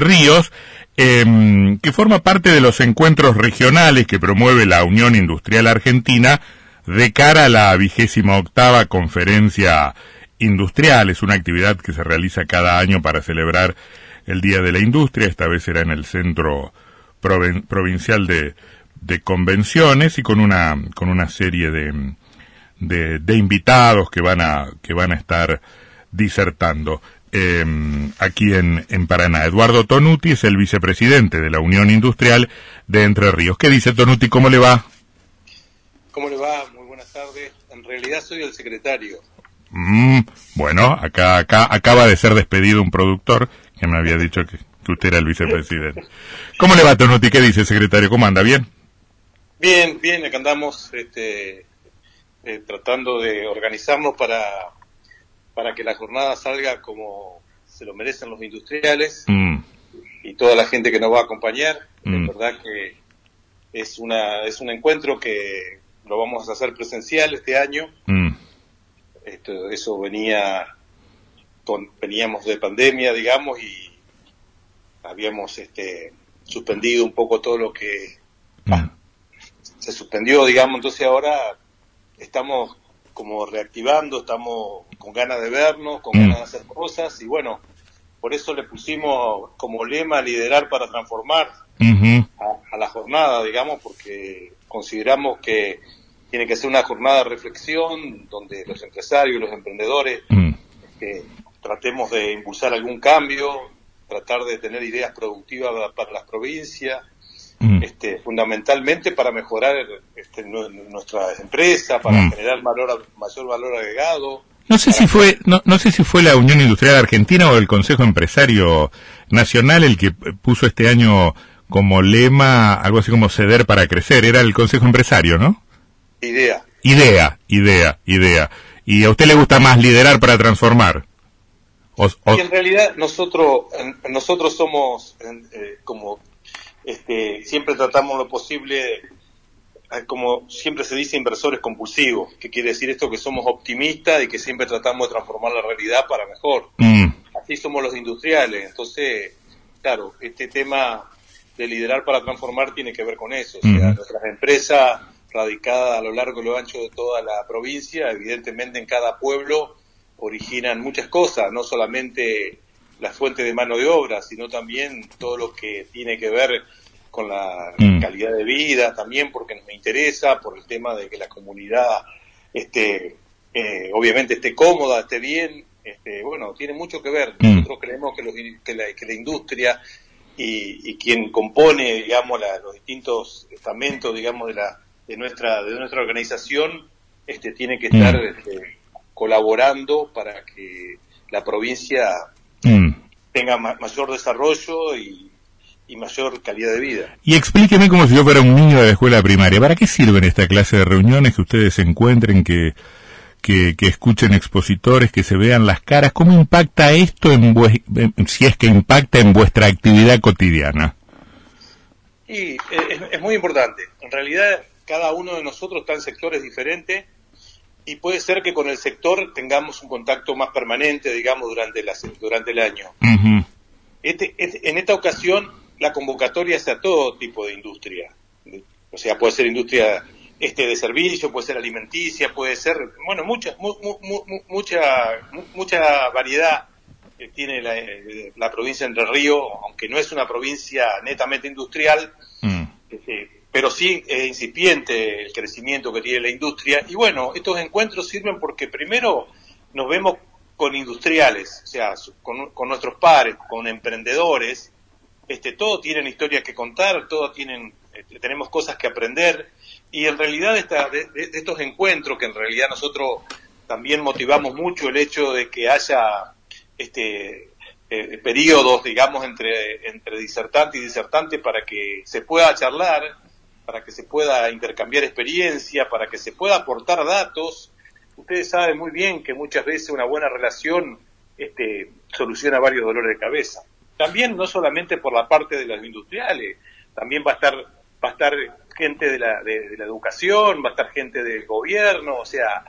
Ríos, em, que forma parte de los encuentros regionales que promueve la Unión Industrial Argentina de cara a la vigésima octava conferencia industrial. Es una actividad que se realiza cada año para celebrar el Día de la Industria. Esta vez será en el Centro Provincial de, de Convenciones y con una, con una serie de, de, de, invitados que van a, que van a estar disertando. Eh, aquí en, en Paraná. Eduardo Tonuti es el vicepresidente de la Unión Industrial de Entre Ríos. ¿Qué dice Tonuti? ¿Cómo le va? ¿Cómo le va? Muy buenas tardes. En realidad soy el secretario. Mm, bueno, acá, acá acaba de ser despedido un productor que me había dicho que, usted era el vicepresidente. ¿Cómo le va, Tonuti? ¿Qué dice, secretario? ¿Cómo anda? ¿Bien? Bien, bien. Acá andamos este, eh, tratando de organizarnos para para que la jornada salga como se lo merecen los industriales mm. y toda la gente que nos va a acompañar. Es mm. verdad que es una es un encuentro que lo vamos a hacer presencial este año. Mm. Esto, eso venía con, veníamos de pandemia, digamos, y habíamos este suspendido un poco todo lo que se suspendió, digamos, entonces ahora estamos como reactivando, estamos con ganas de vernos, con ganas de hacer cosas y bueno, por eso le pusimos como lema liderar para transformar a, la jornada, digamos, porque consideramos que tiene que ser una jornada de reflexión donde los empresarios, los emprendedores, tratemos de impulsar algún cambio, tratar de tener ideas productivas para las provincias, Mm. este, fundamentalmente para mejorar este, nuestra empresa, para mm. generar valor, mayor valor agregado. No sé si fue, no, no sé si fue la Unión Industrial Argentina o el Consejo Empresario Nacional el que puso este año como lema algo así como ceder para crecer. Era el Consejo Empresario, ¿no? Idea. Idea, idea, idea. ¿Y a usted le gusta más liderar para transformar? Y en realidad nosotros, nosotros somos eh, como este, siempre tratamos lo posible, eh, como siempre se dice, inversores compulsivos, que quiere decir esto que somos optimistas y que siempre tratamos de transformar la realidad para mejor. Mm. Así somos los industriales. Entonces, claro, este tema de liderar para transformar tiene que ver con eso. O sea, mm. nuestras empresas radicadas a lo largo y lo ancho de toda la provincia, evidentemente en cada pueblo originan muchas cosas, no solamente la fuente de mano de obra, sino también todo lo que tiene que ver con la mm. calidad de vida, también porque nos interesa, por el tema de que la comunidad esté, eh, obviamente esté cómoda, esté bien, este, bueno, tiene mucho que ver. Mm. Nosotros creemos que, la, industria y, quien compone, digamos, los distintos estamentos, digamos, de la de nuestra de nuestra organización, este, tiene que mm. estar este, colaborando para que la provincia tenga mayor desarrollo y, mayor calidad de vida. Y explíqueme como si yo fuera un niño de la escuela primaria, ¿para qué sirven esta clase de reuniones que ustedes se encuentren, que, que, escuchen expositores, que se vean las caras? ¿Cómo impacta esto, en si es que impacta en vuestra actividad cotidiana? Y es muy importante. En realidad, cada uno de nosotros está en sectores diferentes y puede ser que con el sector tengamos un contacto más permanente, digamos, durante, la, durante el año. Este, este, en esta ocasión, la convocatoria es a todo tipo de industria. O sea, puede ser industria este de servicio, puede ser alimenticia, puede ser, bueno, mucha, mucha, mucha variedad que tiene la, provincia de Entre Ríos, aunque no es una provincia netamente industrial, mm. Pero sí es incipiente el crecimiento que tiene la industria. Y bueno, estos encuentros sirven porque primero nos vemos con industriales, o sea, con, nuestros pares, con emprendedores. Este, todos tienen historias que contar, todos tienen, este, tenemos cosas que aprender. Y en realidad esta, de, estos encuentros, que en realidad nosotros también motivamos mucho el hecho de que haya este, eh, periodos, digamos, entre, entre disertante y disertante para que se pueda charlar para que se pueda intercambiar experiencia, para que se pueda aportar datos. Ustedes saben muy bien que muchas veces una buena relación este, soluciona varios dolores de cabeza. También no solamente por la parte de los industriales, también va a estar va a estar gente de la, de, la educación, va a estar gente del gobierno, o sea,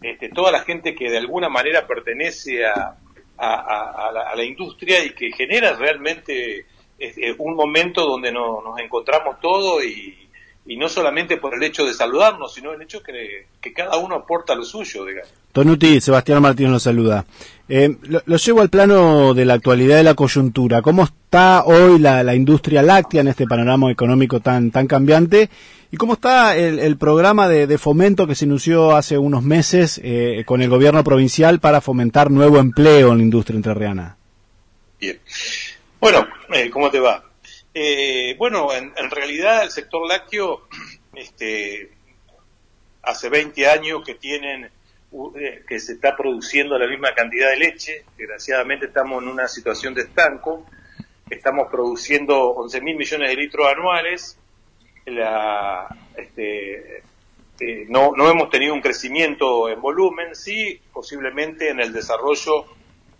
este, toda la gente que de alguna manera pertenece a, a, la, industria y que genera realmente este, un momento donde nos encontramos todos y, y no solamente por el hecho de saludarnos, sino el hecho que, que cada uno aporta lo suyo, digamos. Tonuti, Sebastián Martínez lo saluda. Eh, lo, llevo al plano de la actualidad de la coyuntura. ¿Cómo está hoy la, industria láctea en este panorama económico tan, tan cambiante? ¿Y cómo está el, programa de, fomento que se anunció hace unos meses eh, con el gobierno provincial para fomentar nuevo empleo en la industria entrerriana? Bien. Bueno, eh, ¿cómo te va? Eh, bueno, en, realidad el sector lácteo, este, hace 20 años que tienen, eh, que se está produciendo la misma cantidad de leche. Desgraciadamente estamos en una situación de estanco. Estamos produciendo 11 mil millones de litros anuales. La, este, eh, no, no hemos tenido un crecimiento en volumen, sí, posiblemente en el desarrollo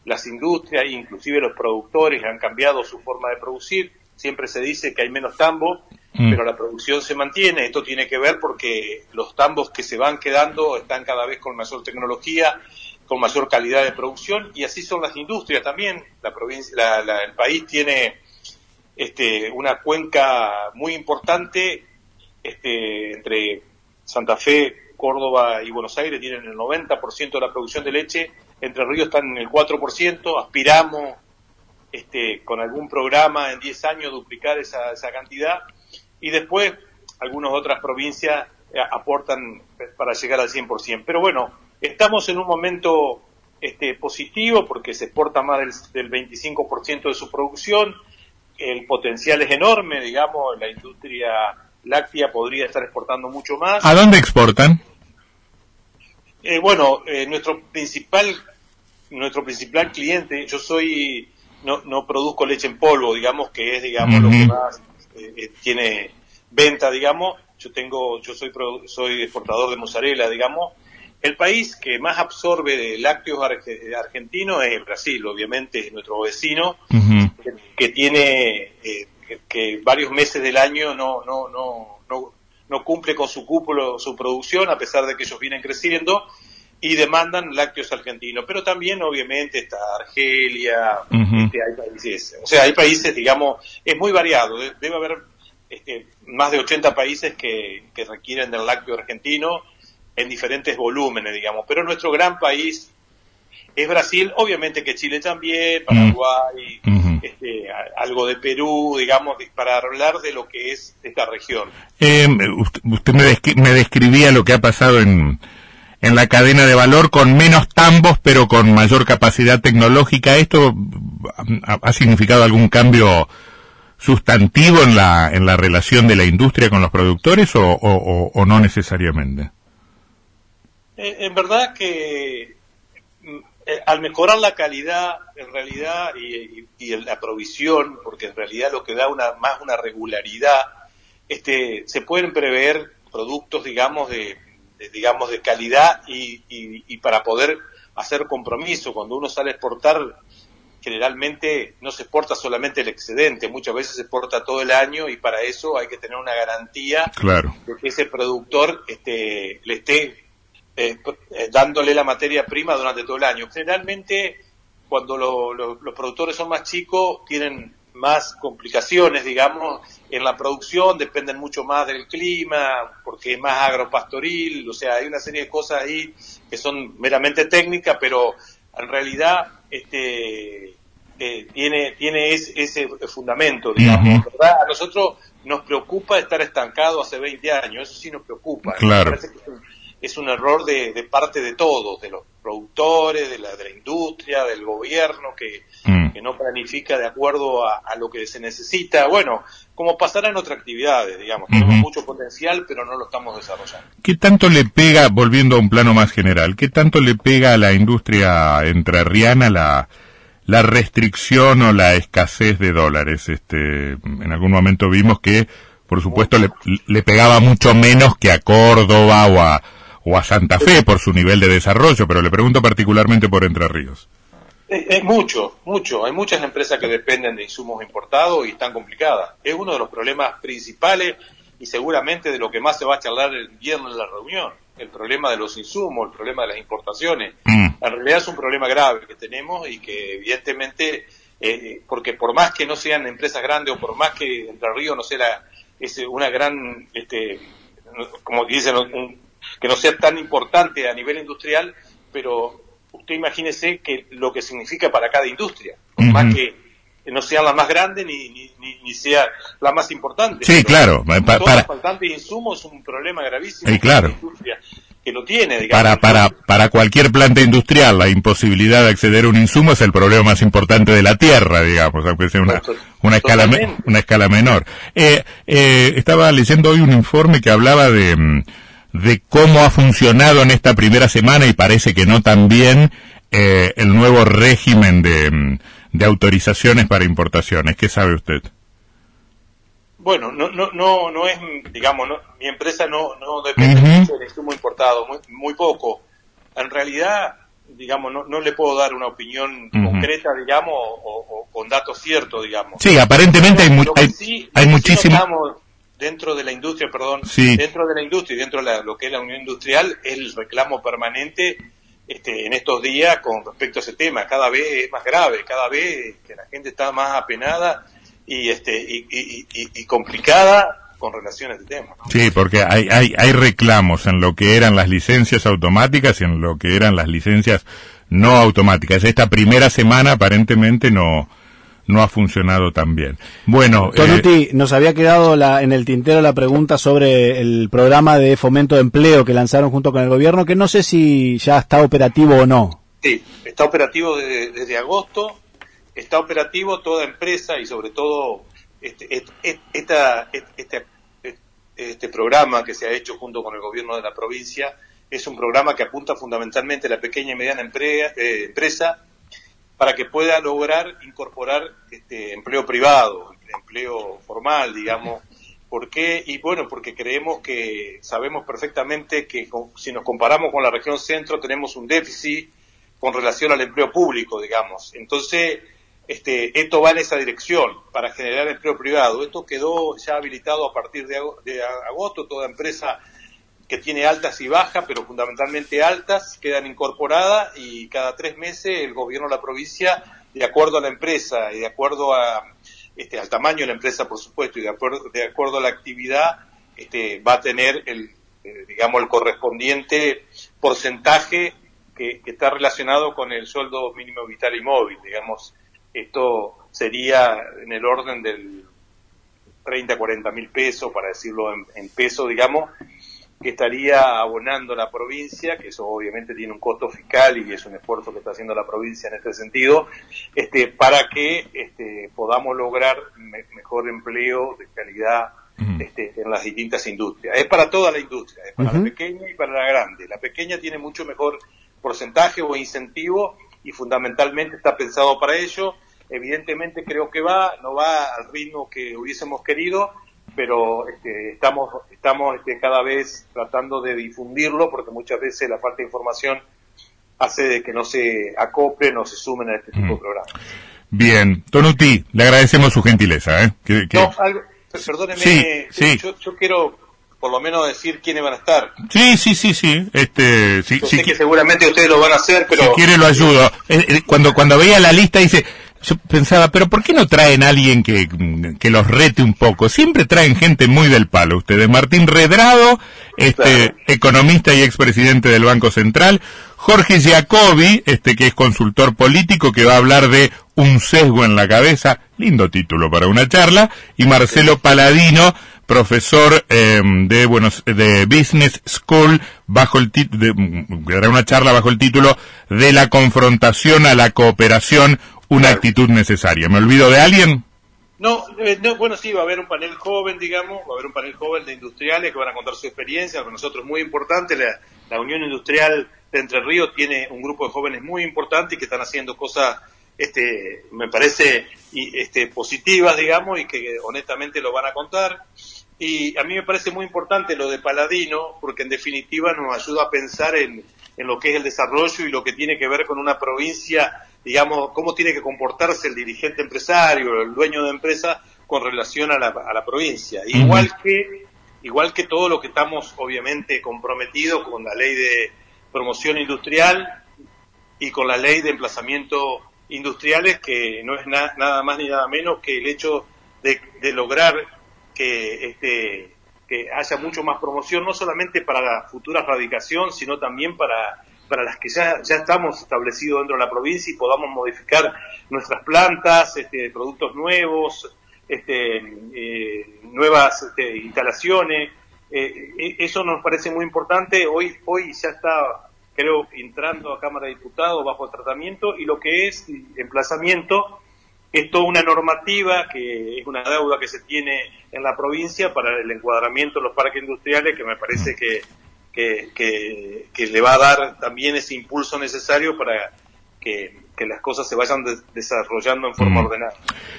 las industrias, inclusive los productores han cambiado su forma de producir siempre se dice que hay menos tambo, mm. pero la producción se mantiene. Esto tiene que ver porque los tambos que se van quedando están cada vez con mayor tecnología, con mayor calidad de producción y así son las industrias también. La provincia, el país tiene este, una cuenca muy importante este, entre Santa Fe, Córdoba y Buenos Aires tienen el 90% de la producción de leche, Entre Ríos están en el 4%, aspiramos este, con algún programa en 10 años duplicar esa, esa cantidad y después algunas otras provincias eh, aportan para llegar al 100%. Pero bueno, estamos en un momento este, positivo porque se exporta más del, del 25% de su producción, el potencial es enorme, digamos, la industria láctea podría estar exportando mucho más. ¿A dónde exportan? Eh, bueno, eh, nuestro principal nuestro principal cliente, yo soy no, no produzco leche en polvo, digamos, que es, digamos, lo que más eh, eh, tiene venta, digamos. Yo tengo, yo soy, soy exportador de mozzarella, digamos. El país que más absorbe lácteos argentinos es Brasil, obviamente, es nuestro vecino, que, tiene, eh, que, varios meses del año no, no, no, no, no cumple con su cúpulo, su producción, a pesar de que ellos vienen creciendo y demandan lácteos argentinos. Pero también, obviamente, está Argelia, este, hay países, o sea, hay países, digamos, es muy variado. Debe haber este, más de 80 países que, que requieren del lácteo argentino en diferentes volúmenes, digamos. Pero nuestro gran país es Brasil, obviamente que Chile también, Paraguay, este, algo de Perú, digamos, para hablar de lo que es esta región. Eh, usted, me describía lo que ha pasado en, en la cadena de valor con menos tambos pero con mayor capacidad tecnológica. ¿Esto ha, significado algún cambio sustantivo en la, en la relación de la industria con los productores o, no necesariamente? Eh, en verdad que mm, eh, al mejorar la calidad en realidad y, la provisión, porque en realidad lo que da una, más una regularidad, este, se pueden prever productos, digamos, de, digamos, de calidad y, y, para poder hacer compromiso. Cuando uno sale a exportar, generalmente no se exporta solamente el excedente, muchas veces se exporta todo el año y para eso hay que tener una garantía de que ese productor este, le esté eh, eh, dándole la materia prima durante todo el año. Generalmente, cuando los productores son más chicos, tienen más complicaciones, digamos, en la producción, dependen mucho más del clima, porque es más agropastoril, o sea, hay una serie de cosas ahí que son meramente técnicas, pero en realidad este eh, tiene tiene ese, fundamento, digamos, ¿verdad? A nosotros nos preocupa estar estancados hace 20 años, eso sí nos preocupa. Claro es un error de, parte de todos, de los productores, de la, de la industria, del gobierno, que, mm. no planifica de acuerdo a, lo que se necesita. Bueno, como pasará en otras actividades, digamos, tenemos mucho potencial, pero no lo estamos desarrollando. ¿Qué tanto le pega, volviendo a un plano más general, qué tanto le pega a la industria entrerriana la, la restricción o la escasez de dólares? Este, en algún momento vimos que, por supuesto, le, le pegaba mucho menos que a Córdoba o a o a Santa Fe por su nivel de desarrollo, pero le pregunto particularmente por Entre Ríos. Es, mucho, mucho. Hay muchas empresas que dependen de insumos importados y están complicadas. Es uno de los problemas principales y seguramente de lo que más se va a charlar el viernes en la reunión. el problema de los insumos, el problema de las importaciones. Mm. En realidad es un problema grave que tenemos y que evidentemente, eh, porque por más que no sean empresas grandes o por más que Entre Ríos no sea es una gran, este, como dicen, que no sea tan importante a nivel industrial, pero usted imagínese que lo que significa para cada industria, por más que no sea la más grande ni, ni, ni, sea la más importante. Sí, claro. para, faltante de insumos es un problema gravísimo. Sí, claro. que lo tiene, digamos. Para, para, para cualquier planta industrial, la imposibilidad de acceder a un insumo es el problema más importante de la tierra, digamos, aunque sea una, una, escala, una escala menor. Eh, eh, estaba leyendo hoy un informe que hablaba de, mm, de cómo ha funcionado en esta primera semana y parece que no tan bien eh, el nuevo régimen de mm, de autorizaciones para importaciones. ¿Qué sabe usted? Bueno, no, no, no, no es, digamos, mi empresa no, no depende mucho del insumo importado, muy, poco. En realidad, digamos, no, no le puedo dar una opinión concreta, digamos, o, con datos ciertos, digamos. Sí, aparentemente hay, hay, hay muchísimo. Dentro de la industria, perdón, dentro de la industria y dentro de lo que es la Unión Industrial, el reclamo permanente este, en estos días con respecto a ese tema. Cada vez es más grave, cada vez que la gente está más apenada y, este, y, complicada con relación a este tema. Sí, porque hay, hay, hay reclamos en lo que eran las licencias automáticas y en lo que eran las licencias no automáticas. Esta primera semana aparentemente no, no ha funcionado tan bien. Bueno, Tonuti, eh, nos había quedado la, en el tintero la pregunta sobre el programa de fomento de empleo que lanzaron junto con el gobierno, que no sé si ya está operativo o no. Sí, está operativo desde, agosto, está operativo toda empresa y sobre todo este, este, esta, este, este programa que se ha hecho junto con el gobierno de la provincia es un programa que apunta fundamentalmente a la pequeña y mediana eh, empresa para que pueda lograr incorporar este empleo privado, empleo formal, digamos. ¿Por qué? Y bueno, porque creemos que sabemos perfectamente que si nos comparamos con la región centro tenemos un déficit con relación al empleo público, digamos. Entonces, este, esto va en esa dirección para generar empleo privado. Esto quedó ya habilitado a partir de agosto. Toda empresa que tiene altas y bajas, pero fundamentalmente altas, quedan incorporadas y cada tres meses el gobierno de la provincia, de acuerdo a la empresa y de acuerdo a, este, al tamaño de la empresa, por supuesto, y de acuerdo, de acuerdo a la actividad, este, va a tener el, eh, digamos, el correspondiente porcentaje que, que, está relacionado con el sueldo mínimo vital y móvil, digamos. Esto sería en el orden del 30 a 40 mil pesos, para decirlo en, en peso, digamos, que estaría abonando la provincia, que eso obviamente tiene un costo fiscal y es un esfuerzo que está haciendo la provincia en este sentido, este, para que este, podamos lograr mejor empleo de calidad este, en las distintas industrias. Es para toda la industria, es para la pequeña y para la grande. La pequeña tiene mucho mejor porcentaje o incentivo y fundamentalmente está pensado para ello. Evidentemente creo que va, no va al ritmo que hubiésemos querido, pero este, estamos, estamos este, cada vez tratando de difundirlo porque muchas veces la falta de información hace de que no se acoplen o se sumen a este tipo de mm. programas. Bien, Tonuti, le agradecemos su gentileza. ¿eh? No, perdóneme, Yo, quiero por lo menos decir quiénes van a estar. Sí, sí, sí, sí. Este, sí, sé que seguramente ustedes lo van a hacer, pero... Si quiere lo ayudo. Eh, eh, cuando, cuando veía la lista dice, yo pensaba, pero ¿por qué no traen a alguien que, que los rete un poco? Siempre traen gente muy del palo. Ustedes, Martín Redrado, este, economista y expresidente del Banco Central, Jorge Giacobi, este que es consultor político, que va a hablar de un sesgo en la cabeza, lindo título para una charla, y Marcelo Paladino, profesor em, de buenos de Business School bajo el título dará una charla bajo el título de la confrontación a la cooperación una actitud necesaria. ¿Me olvido de alguien? Eh, no, bueno, sí, va a haber un panel joven, digamos, va a haber un panel joven de industriales que van a contar su experiencia, para nosotros es muy importante, la, Unión Industrial de Entre Ríos tiene un grupo de jóvenes muy importante y que están haciendo cosas, este, me parece, este, positivas, digamos, y que honestamente lo van a contar. Y a mí me parece muy importante lo de Paladino, porque en definitiva nos ayuda a pensar en, en lo que es el desarrollo y lo que tiene que ver con una provincia digamos, cómo tiene que comportarse el dirigente empresario, el dueño de empresa con relación a la, a la provincia. Igual que igual que todo lo que estamos obviamente comprometidos con la ley de promoción industrial y con la ley de emplazamiento industriales, que no es nada más ni nada menos que el hecho de, de lograr que este que haya mucho más promoción, no solamente para la futura radicación, sino también para, para las que ya, ya estamos establecidos dentro de la provincia y podamos modificar nuestras plantas, este, productos nuevos, este, eh, nuevas este, instalaciones. Eh, e, eso nos parece muy importante. Hoy, hoy ya está, creo, entrando a Cámara de Diputados bajo tratamiento y lo que es emplazamiento es toda una normativa que es una deuda que se tiene en la provincia para el encuadramiento de los parques industriales que me parece que, que, le va a dar también ese impulso necesario para que, las cosas se vayan desarrollando en forma mm. ordenada.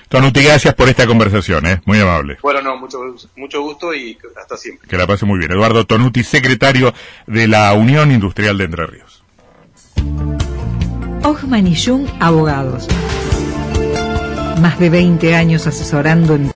Tonuti, gracias por esta conversación, ¿eh? muy amable. Bueno, no, mucho, mucho gusto y hasta siempre. Que la pase muy bien. Eduardo Tonuti, secretario de la Unión Industrial de Entre Ríos. Ochman y Jung, abogados más de 20 años asesorando en